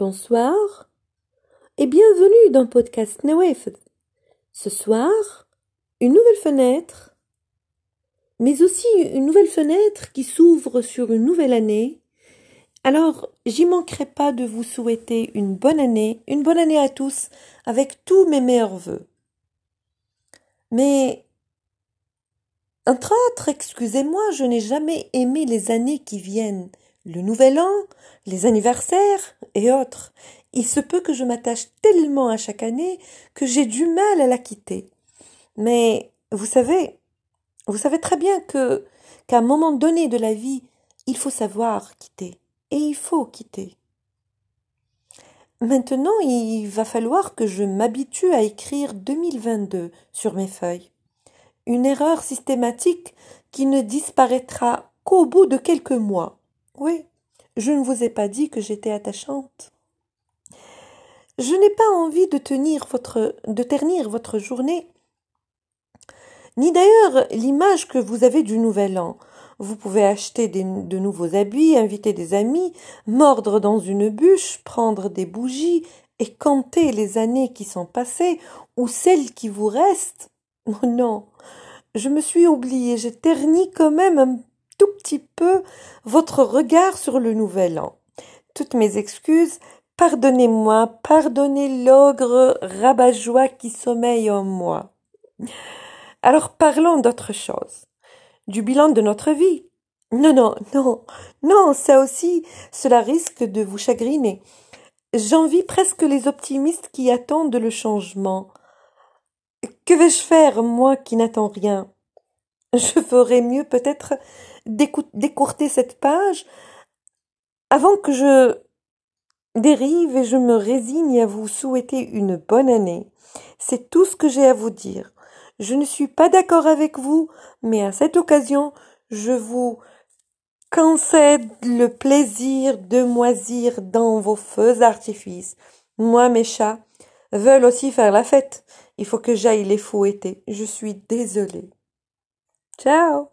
Bonsoir et bienvenue dans Podcast Nawef. Ce soir, une nouvelle fenêtre, mais aussi une nouvelle fenêtre qui s'ouvre sur une nouvelle année. Alors, j'y manquerai pas de vous souhaiter une bonne année, une bonne année à tous, avec tous mes meilleurs voeux. Mais, entre autres, excusez-moi, je n'ai jamais aimé les années qui viennent le nouvel an, les anniversaires et autres. Il se peut que je m'attache tellement à chaque année que j'ai du mal à la quitter. Mais vous savez, vous savez très bien que qu'à un moment donné de la vie, il faut savoir quitter. Et il faut quitter. Maintenant, il va falloir que je m'habitue à écrire 2022 sur mes feuilles. Une erreur systématique qui ne disparaîtra qu'au bout de quelques mois. Oui, je ne vous ai pas dit que j'étais attachante. Je n'ai pas envie de tenir votre, de ternir votre journée, ni d'ailleurs l'image que vous avez du nouvel an. Vous pouvez acheter de nouveaux habits, inviter des amis, mordre dans une bûche, prendre des bougies et compter les années qui sont passées ou celles qui vous restent. Oh non, je me suis oubliée, j'ai terni quand même petit peu votre regard sur le nouvel an. Toutes mes excuses, pardonnez-moi, pardonnez l'ogre rabat-joie qui sommeille en moi. Alors parlons d'autre chose. Du bilan de notre vie. Non, non, non, non, ça aussi, cela risque de vous chagriner. J'envie presque les optimistes qui attendent le changement. Que vais-je faire, moi qui n'attends rien? Je ferais mieux peut-être d'écourter cette page avant que je dérive et je me résigne à vous souhaiter une bonne année. C'est tout ce que j'ai à vous dire. Je ne suis pas d'accord avec vous, mais à cette occasion, je vous concède le plaisir de moisir dans vos feux d'artifice. Moi, mes chats veulent aussi faire la fête. Il faut que j'aille les fouetter. Je suis désolée. Ciao